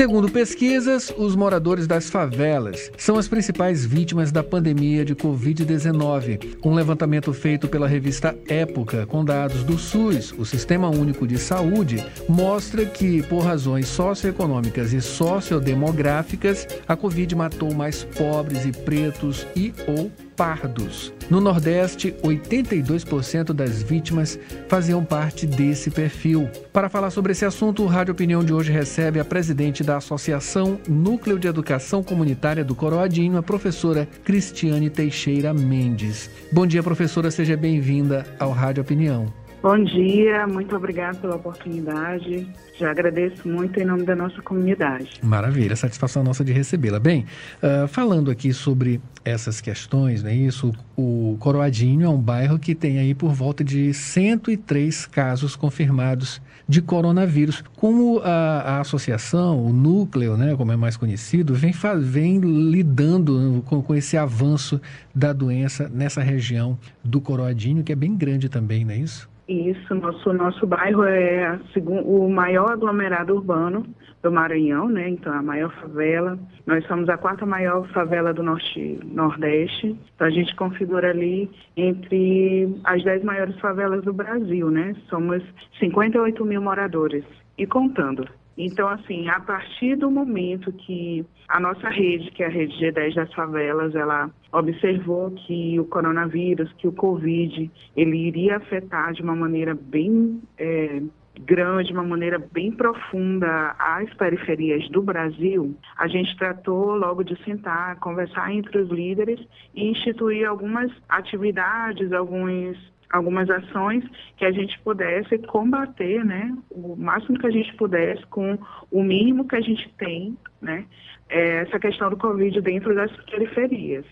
Segundo pesquisas, os moradores das favelas são as principais vítimas da pandemia de Covid-19. Um levantamento feito pela revista Época, com dados do SUS, o Sistema Único de Saúde, mostra que, por razões socioeconômicas e sociodemográficas, a Covid matou mais pobres e pretos e ou pardos. No Nordeste, 82% das vítimas faziam parte desse perfil. Para falar sobre esse assunto, o Rádio Opinião de hoje recebe a presidente da Associação Núcleo de Educação Comunitária do Coroadinho, a professora Cristiane Teixeira Mendes. Bom dia, professora, seja bem-vinda ao Rádio Opinião. Bom dia, muito obrigada pela oportunidade. Já agradeço muito em nome da nossa comunidade. Maravilha, satisfação nossa de recebê-la. Bem, uh, falando aqui sobre essas questões, né, isso, o Coroadinho é um bairro que tem aí por volta de 103 casos confirmados de coronavírus. Como a, a associação, o núcleo, né, como é mais conhecido, vem, vem lidando com, com esse avanço da doença nessa região do Coroadinho, que é bem grande também, não é isso? Isso, nosso, nosso bairro é o maior aglomerado urbano do Maranhão, né? Então, a maior favela. Nós somos a quarta maior favela do Norte Nordeste. Então, a gente configura ali entre as dez maiores favelas do Brasil, né? Somos 58 mil moradores e contando. Então, assim, a partir do momento que a nossa rede, que é a rede G10 das favelas, ela observou que o coronavírus, que o Covid, ele iria afetar de uma maneira bem é, grande, de uma maneira bem profunda as periferias do Brasil, a gente tratou logo de sentar, conversar entre os líderes e instituir algumas atividades, alguns algumas ações que a gente pudesse combater, né, o máximo que a gente pudesse com o mínimo que a gente tem, né, é essa questão do Covid dentro das periferias.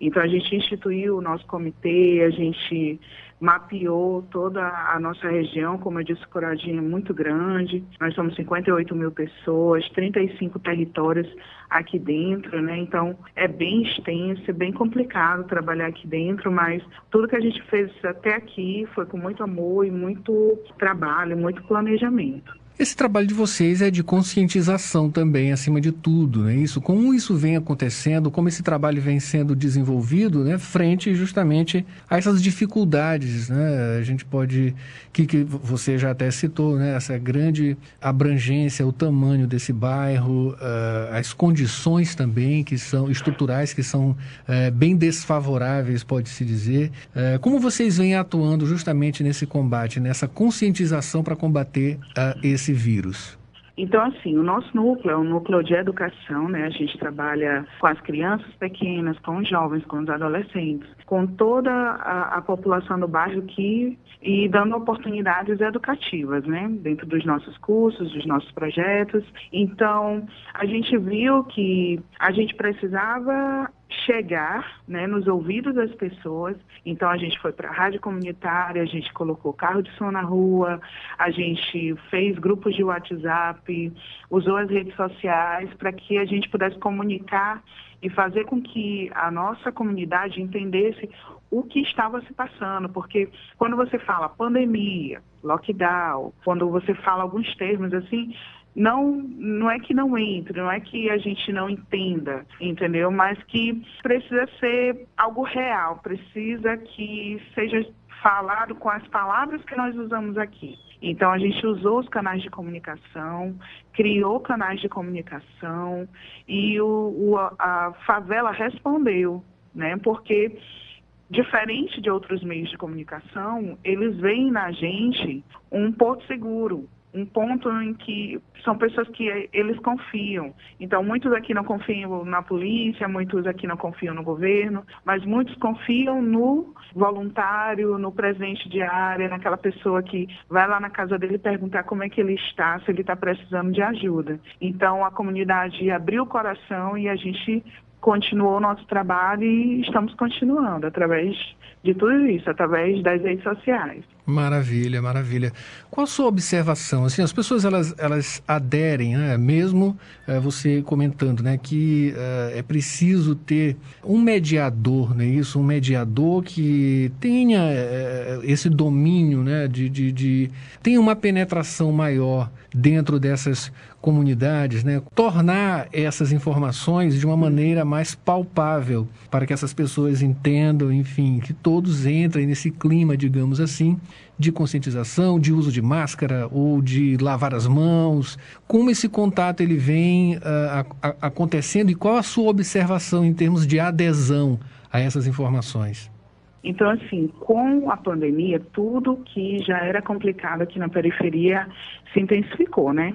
Então a gente instituiu o nosso comitê, a gente mapeou toda a nossa região, como eu disse, Coradinho é muito grande, nós somos 58 mil pessoas, 35 territórios aqui dentro, né? Então é bem extenso, é bem complicado trabalhar aqui dentro, mas tudo que a gente fez até aqui foi com muito amor e muito trabalho, muito planejamento. Esse trabalho de vocês é de conscientização também, acima de tudo, não é isso? Como isso vem acontecendo, como esse trabalho vem sendo desenvolvido, né, frente justamente a essas dificuldades, né? A gente pode, que, que você já até citou, né, essa grande abrangência, o tamanho desse bairro, uh, as condições também que são estruturais, que são uh, bem desfavoráveis, pode-se dizer. Uh, como vocês vêm atuando justamente nesse combate, nessa conscientização para combater esse esse vírus? Então, assim, o nosso núcleo é um núcleo de educação, né? A gente trabalha com as crianças pequenas, com os jovens, com os adolescentes, com toda a, a população do bairro que e dando oportunidades educativas, né? Dentro dos nossos cursos, dos nossos projetos. Então, a gente viu que a gente precisava chegar né, nos ouvidos das pessoas. Então a gente foi para a rádio comunitária, a gente colocou carro de som na rua, a gente fez grupos de WhatsApp, usou as redes sociais para que a gente pudesse comunicar e fazer com que a nossa comunidade entendesse o que estava se passando, porque quando você fala pandemia, lockdown, quando você fala alguns termos assim, não, não é que não entre, não é que a gente não entenda, entendeu? Mas que precisa ser algo real, precisa que seja falado com as palavras que nós usamos aqui. Então a gente usou os canais de comunicação, criou canais de comunicação e o, o, a favela respondeu, né? Porque diferente de outros meios de comunicação, eles veem na gente um porto seguro, um ponto em que são pessoas que eles confiam. Então, muitos aqui não confiam na polícia, muitos aqui não confiam no governo, mas muitos confiam no voluntário, no presente diário, naquela pessoa que vai lá na casa dele perguntar como é que ele está, se ele está precisando de ajuda. Então, a comunidade abriu o coração e a gente continuou o nosso trabalho e estamos continuando através de tudo isso, através das redes sociais. Maravilha, maravilha. Qual a sua observação? Assim, as pessoas elas, elas aderem, né? mesmo é, você comentando, né, que é, é preciso ter um mediador, né? Isso, um mediador que tenha é, esse domínio, né, de, de, de tenha uma penetração maior dentro dessas comunidades, né? tornar essas informações de uma maneira mais palpável para que essas pessoas entendam, enfim, que todos entrem nesse clima, digamos assim, de conscientização, de uso de máscara ou de lavar as mãos? Como esse contato ele vem uh, a, a, acontecendo e qual a sua observação em termos de adesão a essas informações? Então, assim, com a pandemia, tudo que já era complicado aqui na periferia se intensificou, né?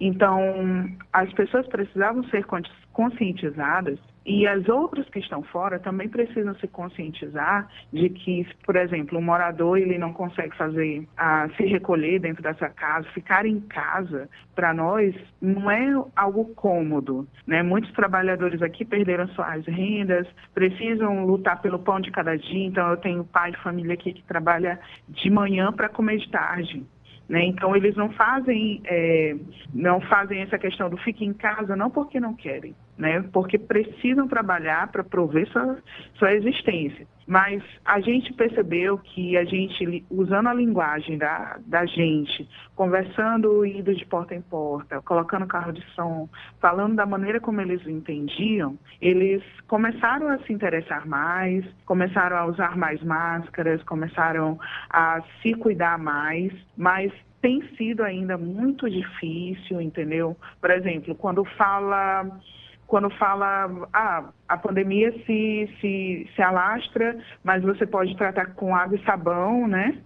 Então, as pessoas precisavam ser conscientizadas e as outras que estão fora também precisam se conscientizar de que, por exemplo, um morador ele não consegue fazer a se recolher dentro dessa casa, ficar em casa, para nós não é algo cômodo, né? Muitos trabalhadores aqui perderam suas rendas, precisam lutar pelo pão de cada dia. Então eu tenho pai de família aqui que trabalha de manhã para comer de tarde. Né? Então eles não fazem, é, não fazem essa questão do fique em casa não porque não querem, né? porque precisam trabalhar para prover sua, sua existência. Mas a gente percebeu que a gente, usando a linguagem da, da gente, conversando, indo de porta em porta, colocando carro de som, falando da maneira como eles entendiam, eles começaram a se interessar mais, começaram a usar mais máscaras, começaram a se cuidar mais, mas tem sido ainda muito difícil, entendeu? Por exemplo, quando fala quando fala, ah, a pandemia se, se, se alastra, mas você pode tratar com água e sabão, né?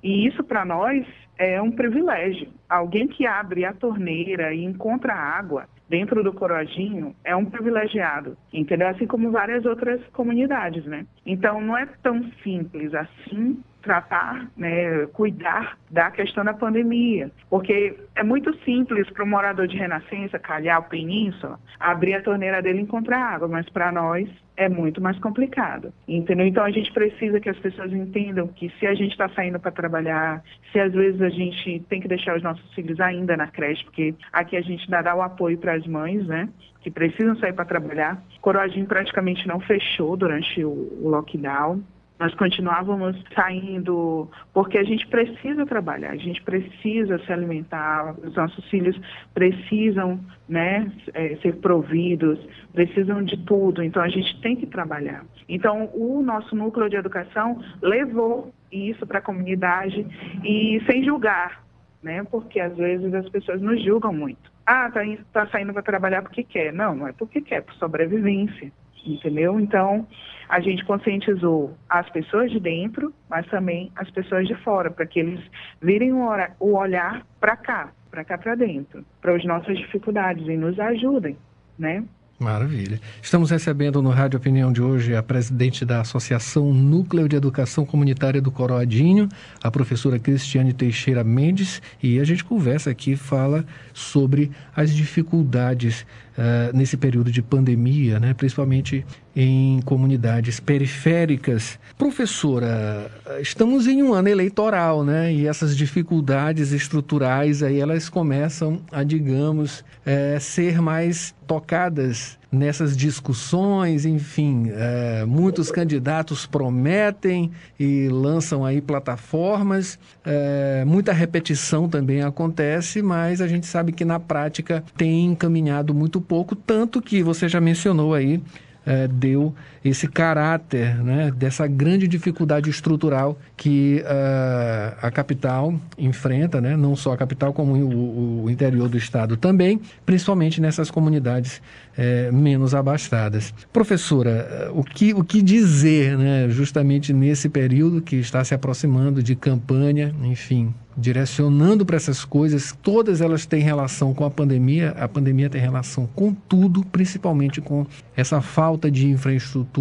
E isso para nós é um privilégio. Alguém que abre a torneira e encontra água dentro do Coroadinho é um privilegiado, entendeu? Assim como várias outras comunidades, né? Então não é tão simples assim tratar, né, cuidar da questão da pandemia. Porque é muito simples para o morador de Renascença, Calhau, Península, abrir a torneira dele e encontrar água, mas para nós é muito mais complicado, entendeu? Então a gente precisa que as pessoas entendam que se a gente está saindo para trabalhar, se às vezes a gente tem que deixar os nossos filhos ainda na creche, porque aqui a gente dá o apoio para as mães, né? Que precisam sair para trabalhar. Coroadinho praticamente não fechou durante o lockdown. Nós continuávamos saindo porque a gente precisa trabalhar, a gente precisa se alimentar, os nossos filhos precisam né, é, ser providos, precisam de tudo, então a gente tem que trabalhar. Então o nosso núcleo de educação levou isso para a comunidade e sem julgar, né, porque às vezes as pessoas nos julgam muito. Ah, tá, tá saindo para trabalhar porque quer. Não, não é porque quer, é por sobrevivência entendeu? Então, a gente conscientizou as pessoas de dentro, mas também as pessoas de fora, para que eles virem o olhar para cá, para cá para dentro, para as nossas dificuldades e nos ajudem, né? Maravilha. Estamos recebendo no Rádio Opinião de hoje a presidente da Associação Núcleo de Educação Comunitária do Coroadinho, a professora Cristiane Teixeira Mendes, e a gente conversa aqui, fala sobre as dificuldades uh, nesse período de pandemia, né, principalmente em comunidades periféricas. Professora, estamos em um ano eleitoral, né? E essas dificuldades estruturais aí elas começam a, digamos, é, ser mais tocadas nessas discussões, enfim, é, muitos candidatos prometem e lançam aí plataformas, é, muita repetição também acontece, mas a gente sabe que na prática tem encaminhado muito pouco, tanto que você já mencionou aí é, deu esse caráter né, dessa grande dificuldade estrutural que uh, a capital enfrenta, né, não só a capital, como o, o interior do estado também, principalmente nessas comunidades é, menos abastadas. Professora, o que, o que dizer né, justamente nesse período que está se aproximando de campanha, enfim, direcionando para essas coisas, todas elas têm relação com a pandemia, a pandemia tem relação com tudo, principalmente com essa falta de infraestrutura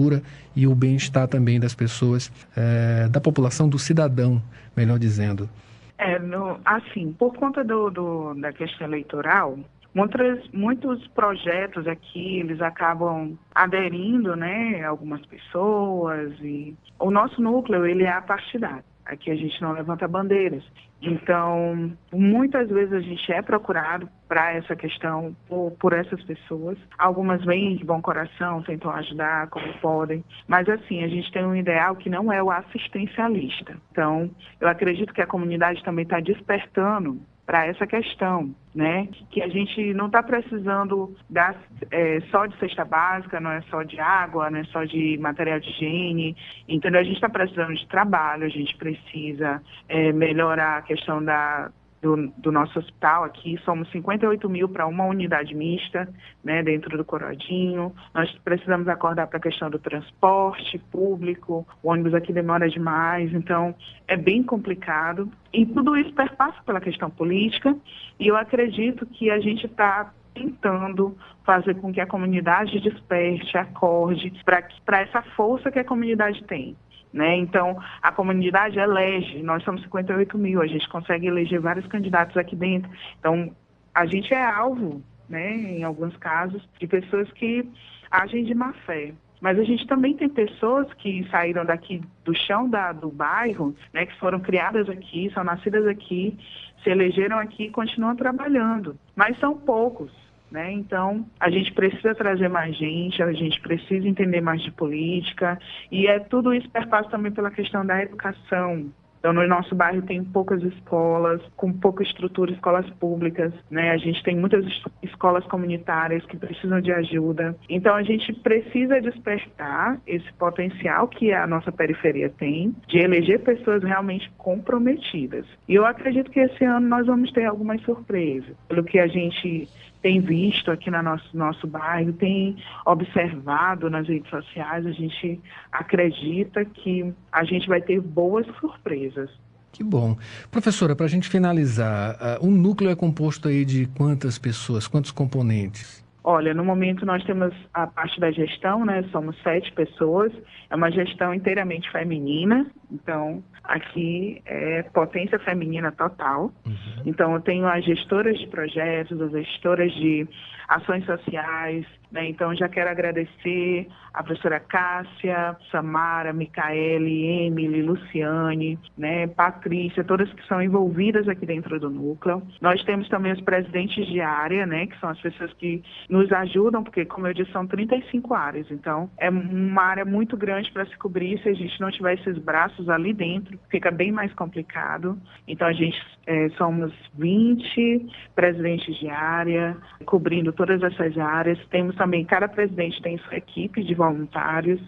e o bem-estar também das pessoas, é, da população, do cidadão, melhor dizendo. É, no, assim, por conta do, do, da questão eleitoral, muitos, muitos projetos aqui, eles acabam aderindo, né, algumas pessoas e o nosso núcleo, ele é apartidário. Aqui a gente não levanta bandeiras. Então, muitas vezes a gente é procurado para essa questão por, por, essas pessoas. Algumas vêm de bom coração, tentam ajudar como podem, mas assim, a gente tem um ideal que não é o assistencialista. Então, eu acredito que a comunidade também está despertando para essa questão, né? Que a gente não está precisando dar, é, só de cesta básica, não é só de água, não é só de material de higiene, entendeu? A gente está precisando de trabalho, a gente precisa é, melhorar a questão da do, do, nosso hospital aqui, somos 58 mil para uma unidade mista, né, dentro do Coroadinho. Nós precisamos acordar para a questão do transporte público, o ônibus aqui demora demais, então é bem complicado. E tudo isso perpassa pela questão política, e eu acredito que a gente está tentando fazer com que a comunidade desperte, acorde para essa força que a comunidade tem. Né? Então, a comunidade elege, nós somos 58 mil, a gente consegue eleger vários candidatos aqui dentro. Então, a gente é alvo, né, em alguns casos, de pessoas que agem de má fé. Mas a gente também tem pessoas que saíram daqui do chão da, do bairro, né, que foram criadas aqui, são nascidas aqui, se elegeram aqui e continuam trabalhando. Mas são poucos. Né? Então, a gente precisa trazer mais gente, a gente precisa entender mais de política, e é tudo isso perpassa também pela questão da educação, então, no nosso bairro tem poucas escolas, com pouca estrutura, escolas públicas, né? A gente tem muitas escolas comunitárias que precisam de ajuda. Então, a gente precisa despertar esse potencial que a nossa periferia tem de eleger pessoas realmente comprometidas. E eu acredito que esse ano nós vamos ter algumas surpresas. Pelo que a gente tem visto aqui no nosso, nosso bairro, tem observado nas redes sociais, a gente acredita que a gente vai ter boas surpresas. Que bom. Professora, para a gente finalizar, uh, um núcleo é composto aí de quantas pessoas, quantos componentes? Olha, no momento nós temos a parte da gestão, né? Somos sete pessoas. É uma gestão inteiramente feminina. Então, aqui é potência feminina total. Uhum. Então, eu tenho as gestoras de projetos, as gestoras de ações sociais. Né? Então, já quero agradecer a professora Cássia, Samara, Micaele, Emily, Luciane, né? Patrícia, todas que são envolvidas aqui dentro do núcleo. Nós temos também os presidentes de área, né? que são as pessoas que nos ajudam, porque, como eu disse, são 35 áreas. Então, é uma área muito grande para se cobrir. Se a gente não tiver esses braços ali dentro, fica bem mais complicado. Então, a gente é, somos 20 presidentes de área, cobrindo todas essas áreas. Temos também, cada presidente tem sua equipe de voluntários,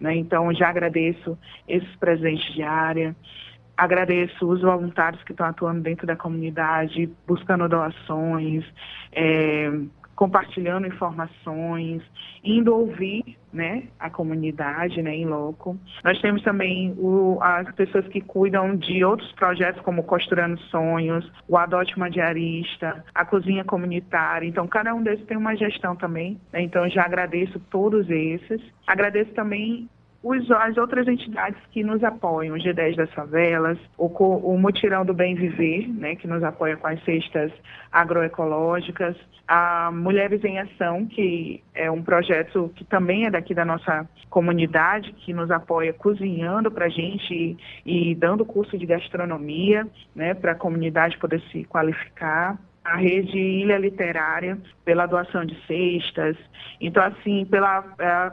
né? Então, já agradeço esses presidentes de área. Agradeço os voluntários que estão atuando dentro da comunidade, buscando doações, é, compartilhando informações, indo ouvir né, a comunidade né, em loco. Nós temos também o, as pessoas que cuidam de outros projetos, como Costurando Sonhos, o Adote uma Diarista, a Cozinha Comunitária. Então, cada um desses tem uma gestão também. Né? Então, já agradeço todos esses. Agradeço também os, as outras entidades que nos apoiam, o G10 das favelas, o, o Mutirão do Bem Viver, né, que nos apoia com as cestas agroecológicas, a Mulheres em Ação, que é um projeto que também é daqui da nossa comunidade, que nos apoia cozinhando para a gente e, e dando curso de gastronomia, né, para a comunidade poder se qualificar a rede Ilha Literária pela doação de cestas. Então, assim, pela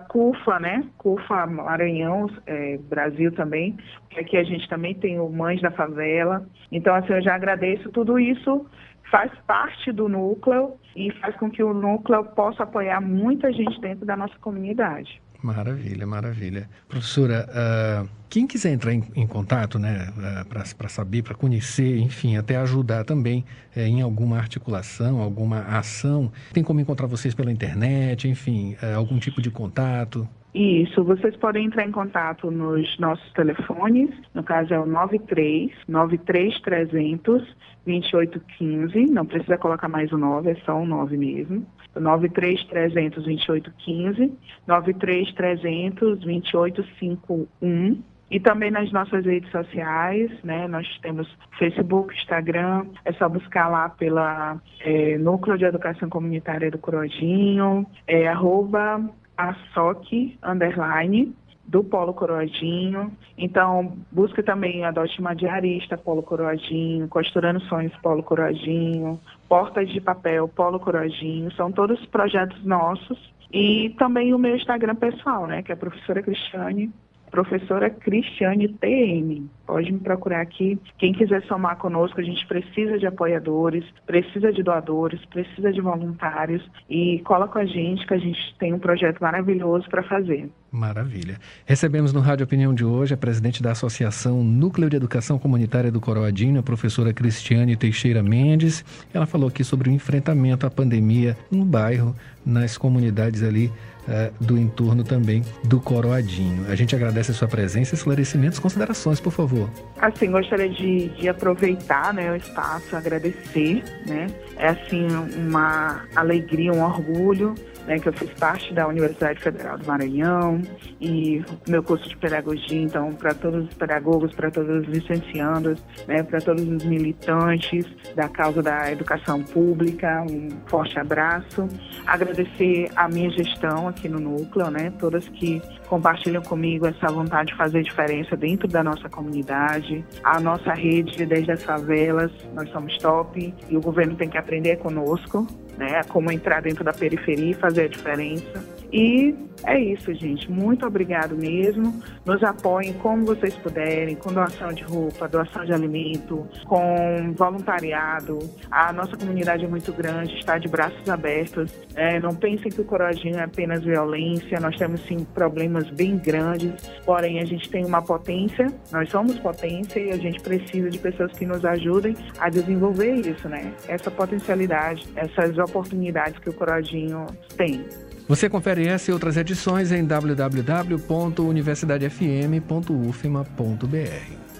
CUFA, né? CUFA Maranhão, é, Brasil também, que aqui a gente também tem o Mães da Favela. Então, assim, eu já agradeço tudo isso faz parte do núcleo e faz com que o núcleo possa apoiar muita gente dentro da nossa comunidade. Maravilha, maravilha. Professora, uh, quem quiser entrar em, em contato, né, uh, ah, para saber, para conhecer, enfim, até ajudar também uh, em alguma articulação, alguma ação, tem como encontrar vocês pela internet, enfim, eh, algum tipo de contato? Isso, vocês podem entrar em contato nos nossos telefones, no caso é o 93 93 300 2815, não precisa colocar mais o 9, é só o 9 mesmo. 93 300 2815, 93 300 2851 E também nas nossas redes sociais, né? Nós temos Facebook, Instagram, é só buscar lá pela é, Núcleo de Educação Comunitária do Coroadinho, é arroba ASOC, underline, do Polo Coroadinho. Então, busque também Adote uma Diarista, Polo Coroadinho, Costurando Sonhos, Polo Coroadinho, Portas de Papel, Polo Coroadinho. São todos projetos nossos. E também o meu Instagram pessoal, né, que é a professora Cristiane, professora Cristiane TM. Pode me procurar aqui. Quem quiser somar conosco, a gente precisa de apoiadores, precisa de doadores, precisa de voluntários e cola com a gente que a gente tem um projeto maravilhoso para fazer. Maravilha. Recebemos no Rádio Opinião de hoje a presidente da Associação Núcleo de Educação Comunitária do Coroadinho, a professora Cristiane Teixeira Mendes. Ela falou aqui sobre o enfrentamento à pandemia no bairro, nas comunidades ali uh, do entorno também do Coroadinho. A gente agradece a sua presença, esclarecimentos, considerações, por favor. Assim, gostaria de, de aproveitar né, o espaço, agradecer, né? É assim uma alegria, um orgulho né, que eu fiz parte da Universidade Federal do Maranhão e meu curso de pedagogia, então, para todos os pedagogos, para todos os licenciandos, né, para todos os militantes da causa da educação pública, um forte abraço. Agradecer a minha gestão aqui no Núcleo, né, todas que compartilham comigo essa vontade de fazer diferença dentro da nossa comunidade, a nossa rede desde as favelas, nós somos top e o governo tem que aprender conosco, né, como entrar dentro da periferia e fazer a diferença. E é isso, gente. Muito obrigado mesmo. Nos apoiem como vocês puderem, com doação de roupa, doação de alimento, com voluntariado. A nossa comunidade é muito grande, está de braços abertos. É, não pensem que o Corojinho é apenas violência. Nós temos sim problemas bem grandes, porém a gente tem uma potência. Nós somos potência e a gente precisa de pessoas que nos ajudem a desenvolver isso, né? Essa potencialidade, essas oportunidades que o Corojinho tem. Você confere essa e outras edições em www.universidadefm.ufma.br.